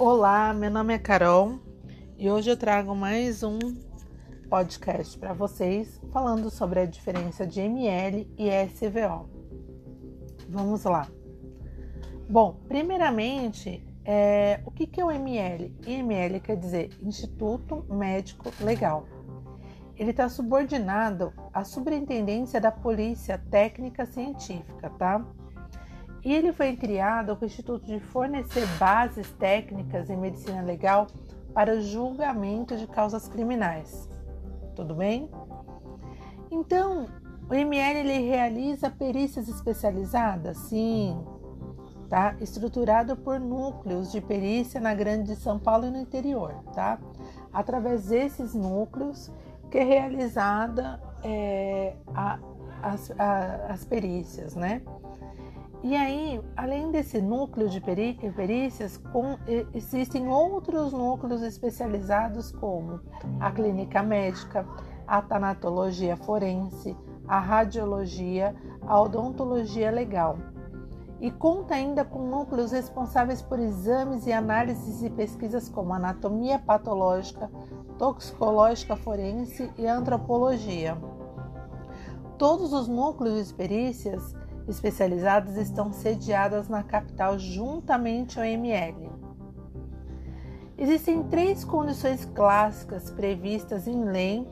Olá, meu nome é Carol e hoje eu trago mais um podcast para vocês falando sobre a diferença de ML e SVO. Vamos lá. Bom, primeiramente, é, o que, que é o ML? ML quer dizer Instituto Médico Legal. Ele está subordinado à Superintendência da Polícia Técnica Científica, tá? E ele foi criado com o Instituto de fornecer bases técnicas em medicina legal para o julgamento de causas criminais. Tudo bem? Então, o ML realiza perícias especializadas? Sim, tá? Estruturado por núcleos de perícia na Grande São Paulo e no interior, tá? Através desses núcleos que é realizada é, a, as, a, as perícias, né? E aí, além desse núcleo de perícias, com, existem outros núcleos especializados como a clínica médica, a tanatologia forense, a radiologia, a odontologia legal. E conta ainda com núcleos responsáveis por exames e análises e pesquisas como anatomia patológica, toxicológica forense e antropologia. Todos os núcleos de perícias especializadas estão sediadas na capital juntamente ao ML. Existem três condições clássicas previstas em lei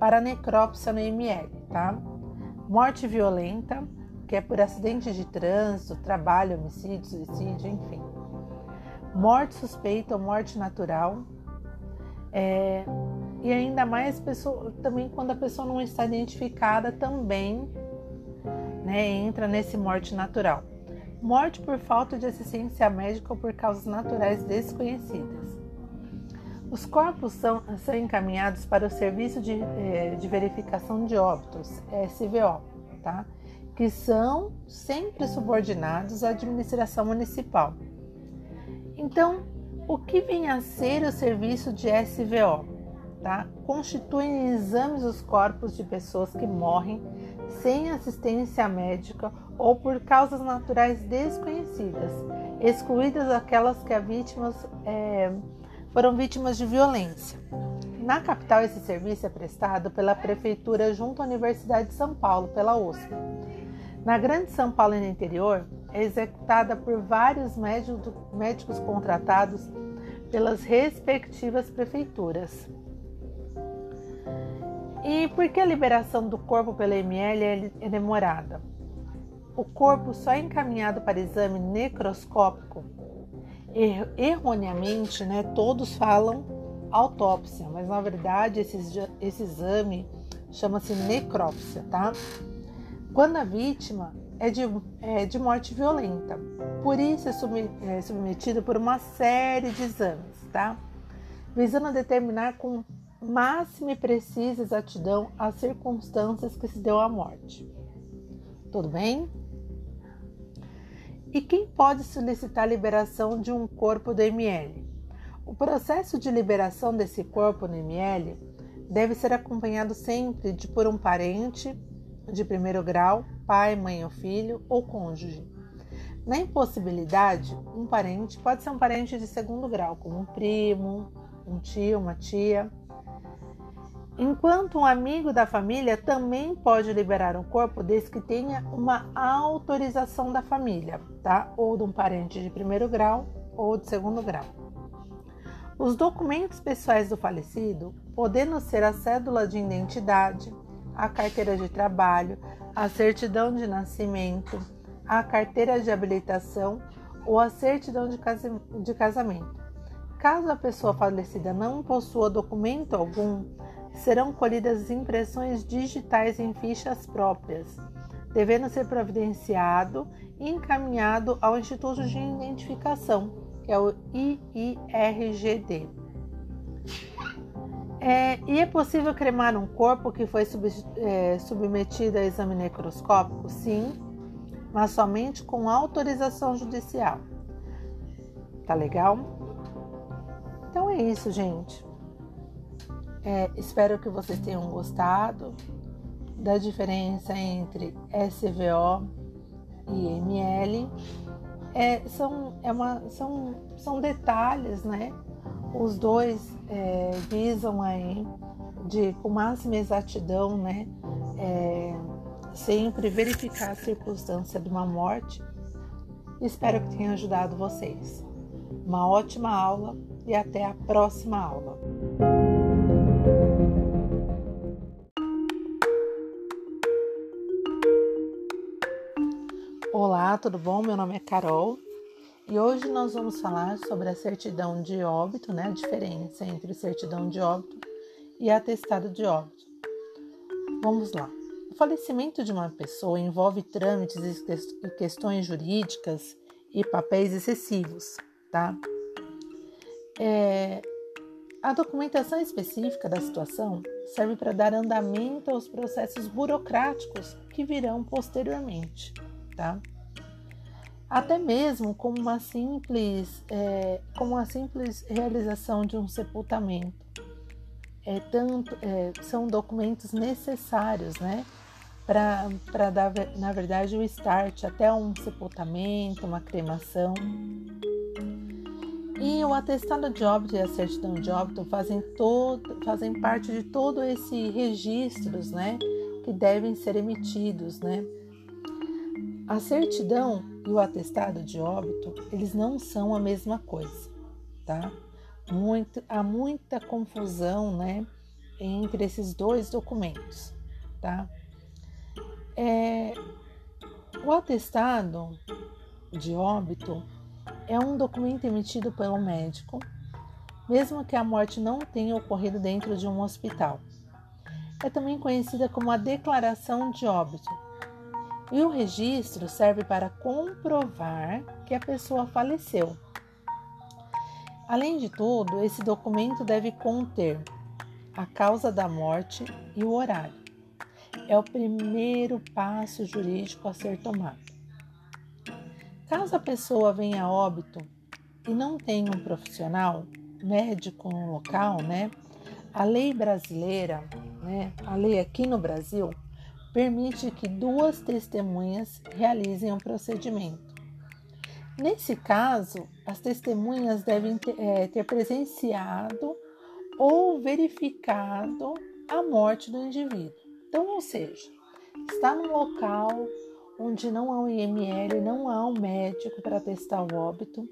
para necrópsia no ML, tá? Morte violenta, que é por acidente de trânsito, trabalho, homicídio, suicídio, enfim. Morte suspeita ou morte natural. É, e ainda mais pessoa, também quando a pessoa não está identificada, também né, entra nesse morte natural. Morte por falta de assistência médica ou por causas naturais desconhecidas. Os corpos são, são encaminhados para o Serviço de, eh, de Verificação de Óbitos, SVO, tá? que são sempre subordinados à administração municipal. Então, o que vem a ser o serviço de SVO? Tá? Constituem exames os corpos de pessoas que morrem sem assistência médica ou por causas naturais desconhecidas, excluídas aquelas que as vítimas é, foram vítimas de violência. Na capital, esse serviço é prestado pela Prefeitura junto à Universidade de São Paulo, pela USP. Na Grande São Paulo e no interior, é executada por vários médicos contratados pelas respectivas prefeituras. E por que a liberação do corpo pela ML é, é demorada? O corpo só é encaminhado para exame necroscópico. Er erroneamente, né, todos falam autópsia, mas na verdade esse, esse exame chama-se necrópsia, tá? Quando a vítima é de, é de morte violenta, por isso é, é submetido por uma série de exames, tá? Visando determinar com máxima e precisa exatidão as circunstâncias que se deu à morte. Tudo bem? E quem pode solicitar a liberação de um corpo do ML? O processo de liberação desse corpo no ML deve ser acompanhado sempre de por um parente de primeiro grau, pai, mãe ou filho ou cônjuge. Na impossibilidade, um parente pode ser um parente de segundo grau, como um primo, um tio, uma tia, enquanto um amigo da família também pode liberar o corpo desde que tenha uma autorização da família, tá? Ou de um parente de primeiro grau ou de segundo grau. Os documentos pessoais do falecido, podendo ser a cédula de identidade, a carteira de trabalho, a certidão de nascimento, a carteira de habilitação ou a certidão de casamento. Caso a pessoa falecida não possua documento algum, serão colhidas impressões digitais em fichas próprias, devendo ser providenciado e encaminhado ao Instituto de Identificação, que é o IIRGD. É, e é possível cremar um corpo que foi sub, é, submetido a exame necroscópico? Sim, mas somente com autorização judicial. Tá legal? Então é isso, gente. É, espero que vocês tenham gostado da diferença entre SVO IML é, são, é uma, são, são detalhes, né? Os dois é, visam aí de com máxima exatidão, né? É, sempre verificar a circunstância de uma morte. Espero que tenha ajudado vocês. Uma ótima aula e até a próxima aula. Olá, tudo bom? Meu nome é Carol e hoje nós vamos falar sobre a certidão de óbito, né? A diferença entre certidão de óbito e atestado de óbito. Vamos lá. O falecimento de uma pessoa envolve trâmites e questões jurídicas e papéis excessivos, tá? É, a documentação específica da situação serve para dar andamento aos processos burocráticos que virão posteriormente, tá? Até mesmo como uma simples, é, como uma simples realização de um sepultamento. É, tanto, é, são documentos necessários, né? Para dar, na verdade, o start até um sepultamento, uma cremação. E o atestado de óbito e a certidão de óbito fazem, todo, fazem parte de todo esse registros, né? Que devem ser emitidos, né? A certidão e o atestado de óbito, eles não são a mesma coisa, tá? Muito, há muita confusão, né, entre esses dois documentos, tá? É, o atestado de óbito é um documento emitido pelo médico, mesmo que a morte não tenha ocorrido dentro de um hospital. É também conhecida como a declaração de óbito e o registro serve para comprovar que a pessoa faleceu. Além de tudo, esse documento deve conter a causa da morte e o horário. É o primeiro passo jurídico a ser tomado. Caso a pessoa venha a óbito e não tenha um profissional médico no local, né? A lei brasileira, né? A lei aqui no Brasil permite que duas testemunhas realizem o um procedimento. Nesse caso, as testemunhas devem ter, é, ter presenciado ou verificado a morte do indivíduo. Então, ou seja, está num local onde não há um IML, não há um médico para testar o óbito,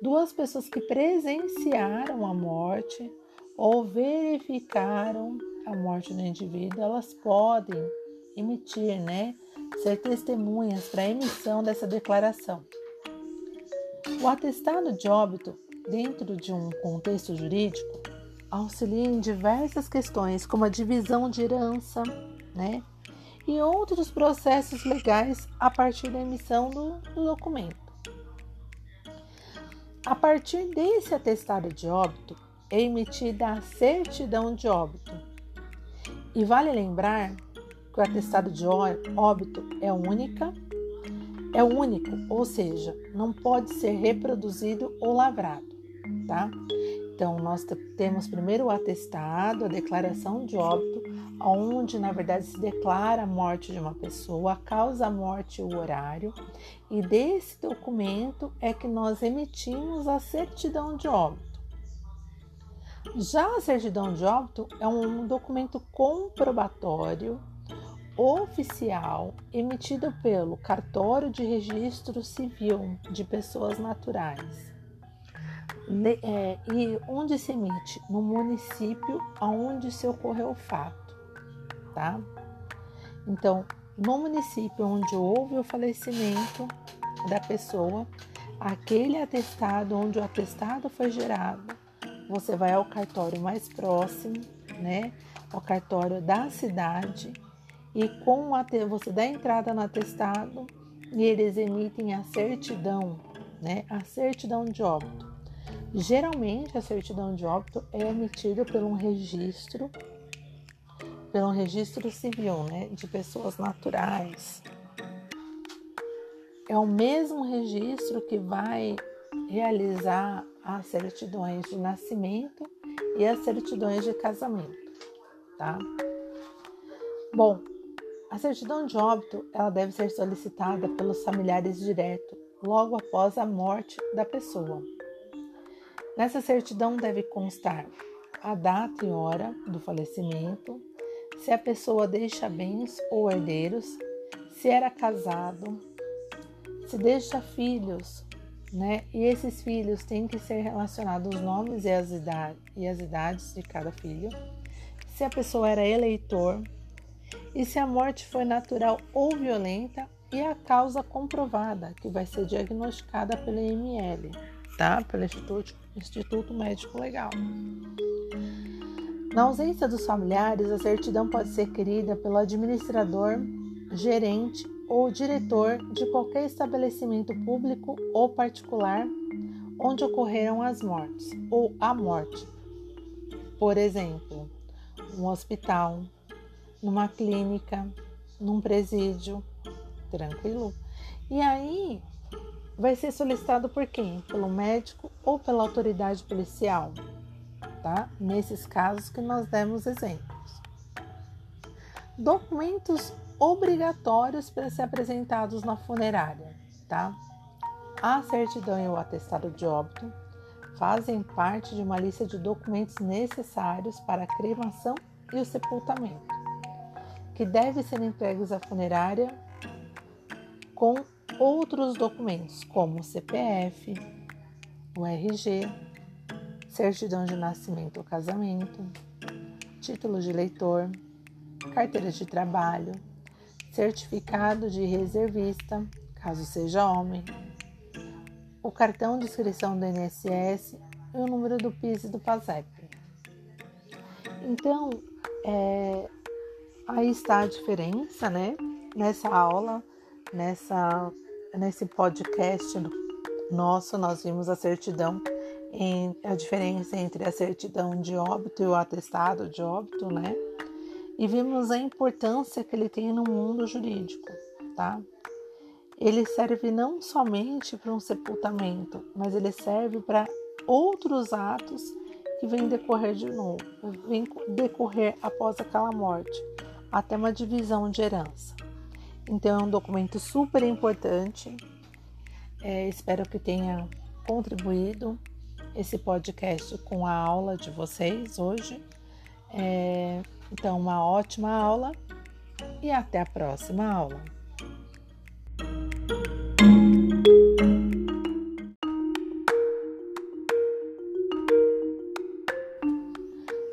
duas pessoas que presenciaram a morte ou verificaram a morte do indivíduo, elas podem emitir, né, ser testemunhas para a emissão dessa declaração. O atestado de óbito, dentro de um contexto jurídico, auxilia em diversas questões, como a divisão de herança, né, e outros processos legais a partir da emissão do, do documento. A partir desse atestado de óbito, é emitida a certidão de óbito. E vale lembrar que o atestado de óbito é única, é único, ou seja, não pode ser reproduzido ou lavrado, tá? Então, nós temos primeiro o atestado, a declaração de óbito, onde na verdade se declara a morte de uma pessoa, a causa da morte e o horário, e desse documento é que nós emitimos a certidão de óbito. Já a certidão de óbito é um documento comprobatório oficial emitido pelo Cartório de Registro Civil de Pessoas Naturais. É, e onde se emite? No município onde se ocorreu o fato, tá? Então, no município onde houve o falecimento da pessoa, aquele atestado onde o atestado foi gerado, você vai ao cartório mais próximo, né? Ao cartório da cidade e com a, você dá entrada no atestado e eles emitem a certidão, né? A certidão de óbito. Geralmente a certidão de óbito é emitida por um registro, pelo registro civil, né? De pessoas naturais. É o mesmo registro que vai realizar as certidões de nascimento e as certidões de casamento, tá? Bom, A certidão de óbito ela deve ser solicitada pelos familiares direto, logo após a morte da pessoa. Nessa certidão deve constar a data e hora do falecimento, se a pessoa deixa bens ou herdeiros, se era casado, se deixa filhos, né? E esses filhos têm que ser relacionados os nomes e as, e as idades de cada filho, se a pessoa era eleitor e se a morte foi natural ou violenta e a causa comprovada, que vai ser diagnosticada pelo IML, tá? Pelo Instituto, Instituto Médico Legal. Na ausência dos familiares, a certidão pode ser querida pelo administrador, gerente ou diretor de qualquer estabelecimento público ou particular onde ocorreram as mortes ou a morte. Por exemplo, um hospital, numa clínica, num presídio, tranquilo. E aí vai ser solicitado por quem? Pelo médico ou pela autoridade policial, tá? Nesses casos que nós demos exemplos. Documentos obrigatórios para ser apresentados na funerária, tá? A certidão e o atestado de óbito fazem parte de uma lista de documentos necessários para a cremação e o sepultamento, que devem ser entregues à funerária com outros documentos, como CPF, o RG, certidão de nascimento ou casamento, título de eleitor, carteira de trabalho, certificado de reservista, caso seja homem, o cartão de inscrição do INSS e o número do PIS e do PASEP. Então, é, aí está a diferença, né? Nessa aula Nessa, nesse podcast nosso, nós vimos a certidão, em, a diferença entre a certidão de óbito e o atestado de óbito, né? E vimos a importância que ele tem no mundo jurídico, tá? Ele serve não somente para um sepultamento, mas ele serve para outros atos que vêm decorrer de novo, vêm decorrer após aquela morte, até uma divisão de herança. Então é um documento super importante. É, espero que tenha contribuído esse podcast com a aula de vocês hoje. É, então, uma ótima aula e até a próxima aula.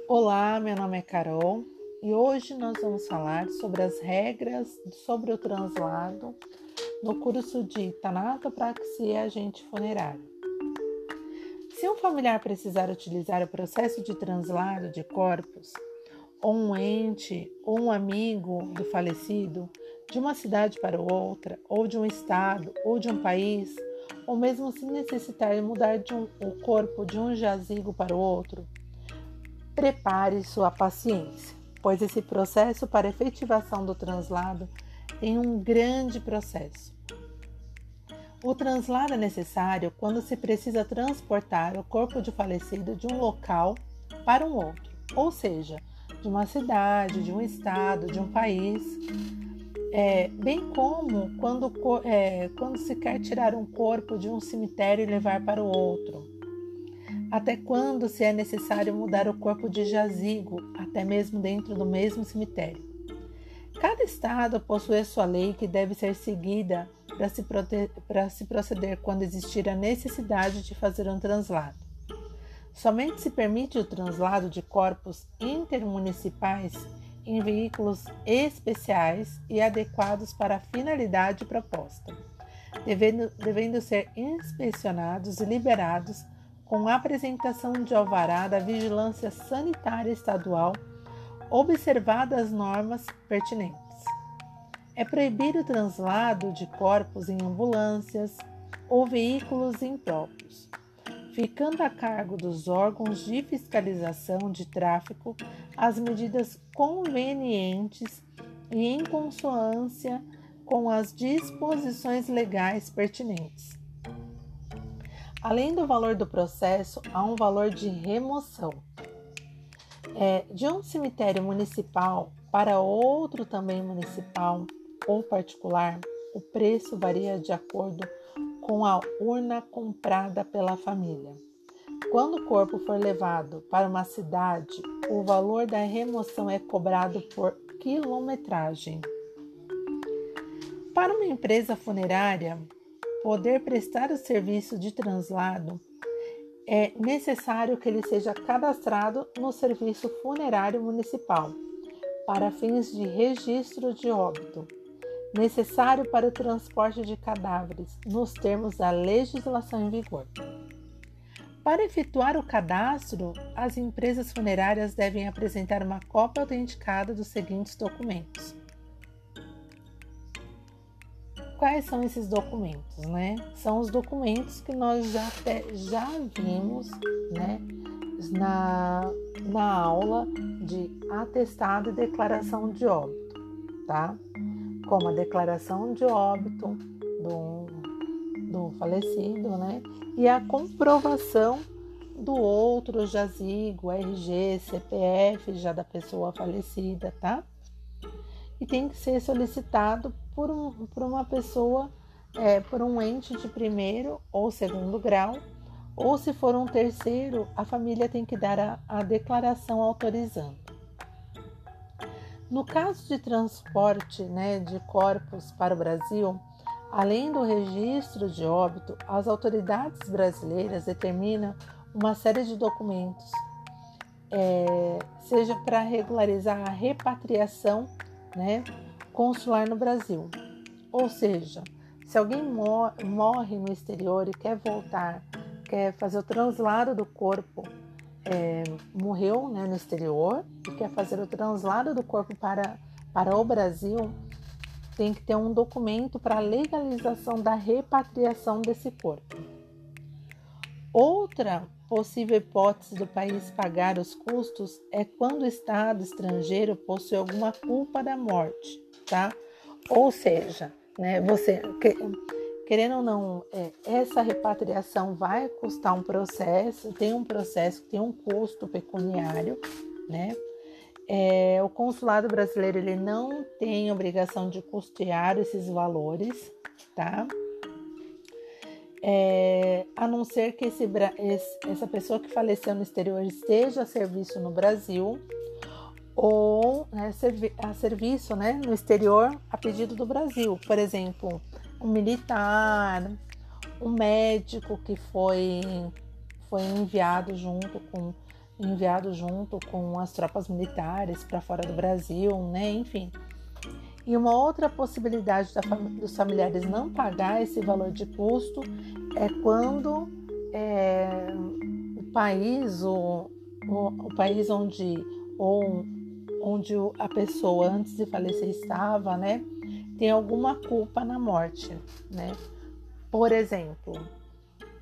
Olá, meu nome é Carol e hoje nós vamos falar sobre as regras sobre o translado no curso de Tanatopraxia e Agente Funerário. Se um familiar precisar utilizar o processo de translado de corpos, ou um ente ou um amigo do falecido, de uma cidade para outra, ou de um estado, ou de um país, ou mesmo se necessitar mudar de um, o corpo de um jazigo para o outro, prepare sua paciência pois esse processo para efetivação do translado tem um grande processo. O translado é necessário quando se precisa transportar o corpo de falecido de um local para um outro, ou seja, de uma cidade, de um estado, de um país, é, bem como quando, é, quando se quer tirar um corpo de um cemitério e levar para o outro até quando se é necessário mudar o corpo de jazigo, até mesmo dentro do mesmo cemitério? Cada estado possui a sua lei que deve ser seguida para se, se proceder quando existir a necessidade de fazer um translado. Somente se permite o translado de corpos intermunicipais em veículos especiais e adequados para a finalidade proposta, devendo, devendo ser inspecionados e liberados com apresentação de alvará da Vigilância Sanitária Estadual, observadas as normas pertinentes. É proibido o translado de corpos em ambulâncias ou veículos impróprios, ficando a cargo dos órgãos de fiscalização de tráfego as medidas convenientes e em consonância com as disposições legais pertinentes. Além do valor do processo, há um valor de remoção. É, de um cemitério municipal Para outro também municipal ou particular, o preço varia de acordo com a urna comprada pela família. Quando o corpo for levado para uma cidade, o valor da remoção é cobrado por quilometragem. Para uma empresa funerária poder prestar o serviço de translado, é necessário que ele seja cadastrado no Serviço Funerário Municipal para fins de registro de óbito necessário para o transporte de cadáveres, nos termos da legislação em vigor. Para efetuar o cadastro, as empresas funerárias devem apresentar uma cópia autenticada dos seguintes documentos. Quais são esses documentos, né? São os documentos que nós já, já vimos, né, na, na aula de atestado e declaração de óbito, tá? como a declaração de óbito do, do falecido, né? E a comprovação do outro jazigo, RG, CPF já da pessoa falecida, tá? E tem que ser solicitado por, um, por uma pessoa, é, por um ente de primeiro ou segundo grau, ou se for um terceiro, a família tem que dar a, a declaração autorizando. No caso de transporte né, de corpos para o Brasil, além do registro de óbito, as autoridades brasileiras determinam uma série de documentos, é, seja para regularizar a repatriação né, consular no Brasil. Ou seja, se alguém morre no exterior e quer voltar, quer fazer o translado do corpo é, morreu né, no exterior e quer fazer o translado do corpo para, para o Brasil, tem que ter um documento para legalização da repatriação desse corpo. Outra possível hipótese do país pagar os custos é quando o Estado estrangeiro possui alguma culpa da morte, tá? Ou seja, né, você querendo ou não, é, essa repatriação vai custar um processo, tem um processo que tem um custo pecuniário, né? É, o consulado brasileiro ele não tem obrigação de custear esses valores, tá? É, a não ser que esse, essa pessoa que faleceu no exterior esteja a serviço no Brasil ou né, a serviço né, no exterior a pedido do Brasil. Por exemplo, um militar, um médico que foi, foi enviado junto com enviado junto com as tropas militares para fora do Brasil, né? Enfim. E uma outra possibilidade da, dos familiares não pagar esse valor de custo é quando é, o país, o, o, o, país onde, ou, onde a pessoa antes de falecer estava, né? tem alguma culpa na morte, né? Por exemplo,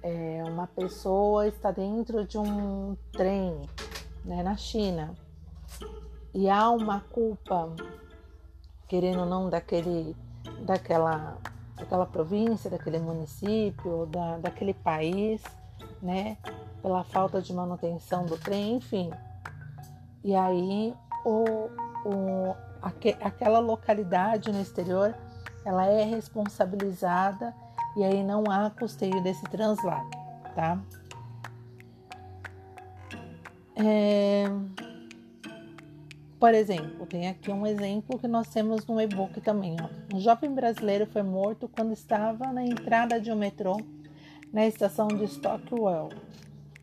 é, uma pessoa está dentro de um trem né, na China e há uma culpa, querendo ou não, daquele, daquela, daquela província, daquele município, da, daquele país, né? Pela falta de manutenção do trem, enfim. E aí o, o, aquela localidade no exterior ela é responsabilizada e aí não há custeio desse translado, tá? É... Por exemplo, tem aqui um exemplo que nós temos no e-book também. Ó. Um jovem brasileiro foi morto quando estava na entrada de um metrô na estação de Stockwell,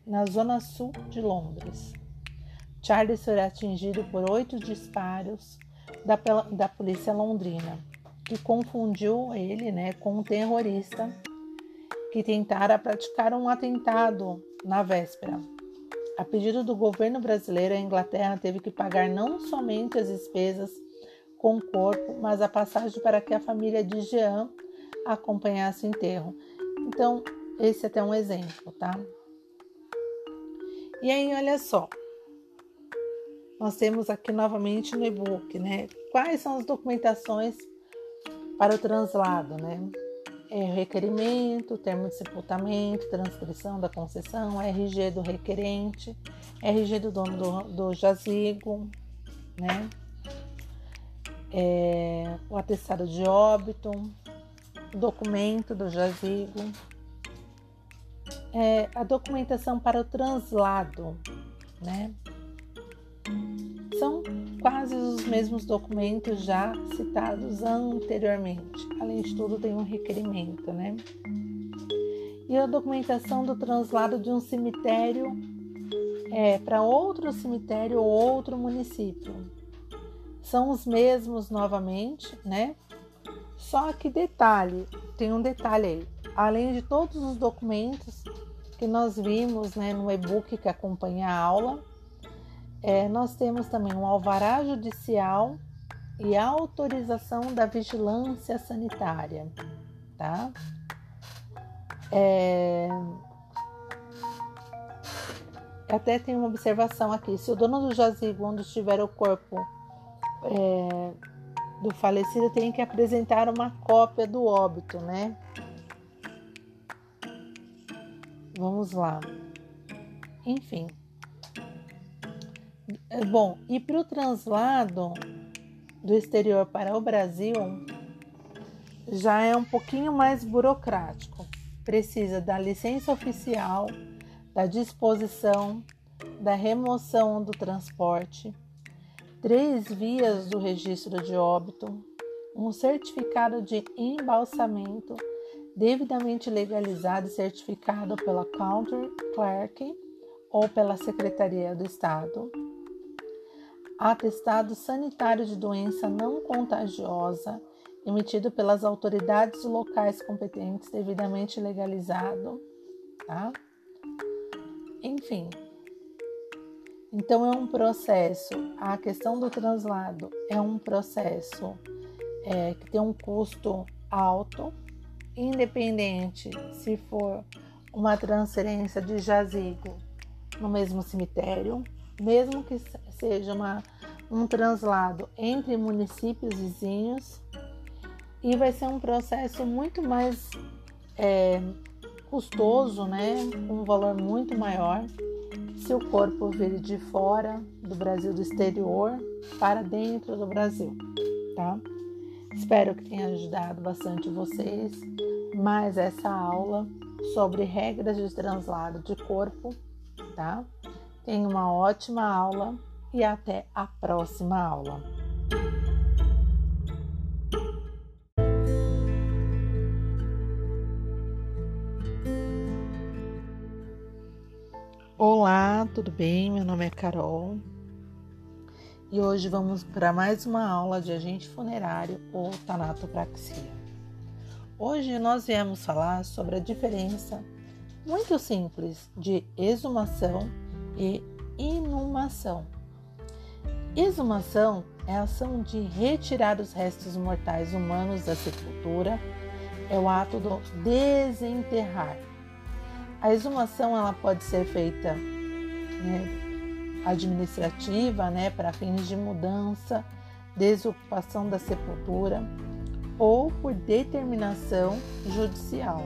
na zona sul de Londres. Charles foi atingido por oito disparos da, da polícia londrina, que confundiu ele né, com um terrorista que tentara praticar um atentado na véspera. A pedido do governo brasileiro, a Inglaterra teve que pagar não somente as despesas com o corpo, mas a passagem para que a família de Jean acompanhasse o enterro. Então, esse é até um exemplo, tá? E aí, olha só, nós temos aqui novamente no e-book, né? Quais são as documentações para o translado, né? É requerimento, termo de sepultamento, transcrição da concessão, RG do requerente, RG do dono do, do jazigo, né? é, o atestado de óbito, documento do jazigo, é, a documentação para o translado, né? Mesmos documentos já citados anteriormente. Além de tudo, tem um requerimento, né? E a documentação do translado de um cemitério é, para outro cemitério ou outro município. São os mesmos novamente, né? Só que detalhe, tem um detalhe aí. Além de todos os documentos que nós vimos né, no e-book que acompanha a aula, é, nós temos também um alvará judicial e autorização da vigilância sanitária, tá? É, até tem uma observação aqui: se o dono do jazigo, onde estiver o corpo é, do falecido, tem que apresentar uma cópia do óbito, né? Vamos lá. Enfim. É, bom, e para o translado do exterior para o Brasil já é um pouquinho mais burocrático. Precisa da licença oficial da disposição, da remoção do transporte, três vias do registro de óbito, um certificado de embalsamento devidamente legalizado e certificado pela Counter Clerk ou pela Secretaria do Estado, atestado sanitário de doença não contagiosa emitido pelas autoridades locais competentes devidamente legalizado, tá? Enfim. Então é um processo. A questão do translado é um processo é, que tem um custo alto, independente se for uma transferência de jazigo no mesmo cemitério, mesmo que seja uma, um translado entre municípios vizinhos, e vai ser um processo muito mais é, custoso, né, um valor muito maior, se o corpo vir de fora do Brasil, do exterior, para dentro do Brasil, tá? Espero que tenha ajudado bastante vocês. Mais essa aula sobre regras de translado de corpo, tá? Tenha uma ótima aula e até a próxima aula. Olá, tudo bem? Meu nome é Carol e hoje vamos para mais uma aula de agente funerário ou tanatopraxia. Hoje nós viemos falar sobre a diferença muito simples de exumação e inumação. Exumação é a ação de retirar os restos mortais humanos da sepultura, é o ato do desenterrar a exumação ela pode ser feita né, administrativa, né, para fins de mudança, desocupação da sepultura ou por determinação judicial.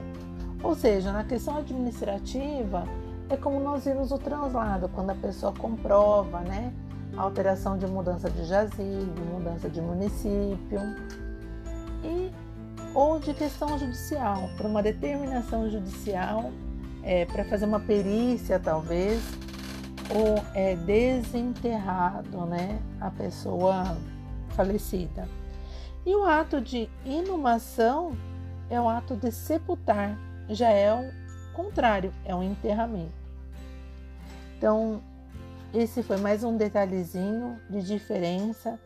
Ou seja, na questão administrativa, é como nós vimos o translado, quando a pessoa comprova, né, alteração de mudança de jazigo, mudança de município, e ou de questão judicial, por uma determinação judicial é, para fazer uma perícia, talvez, ou é desenterrado, né, a pessoa falecida. E o ato de inumação é o ato de sepultar, já é o contrário, é um enterramento. Então, esse foi mais um detalhezinho de diferença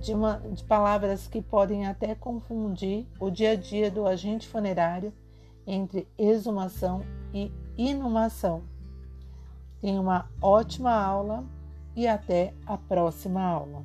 de, uma, de palavras que podem até confundir o dia a dia do agente funerário entre exumação e inumação. Tenha uma ótima aula e até a próxima aula.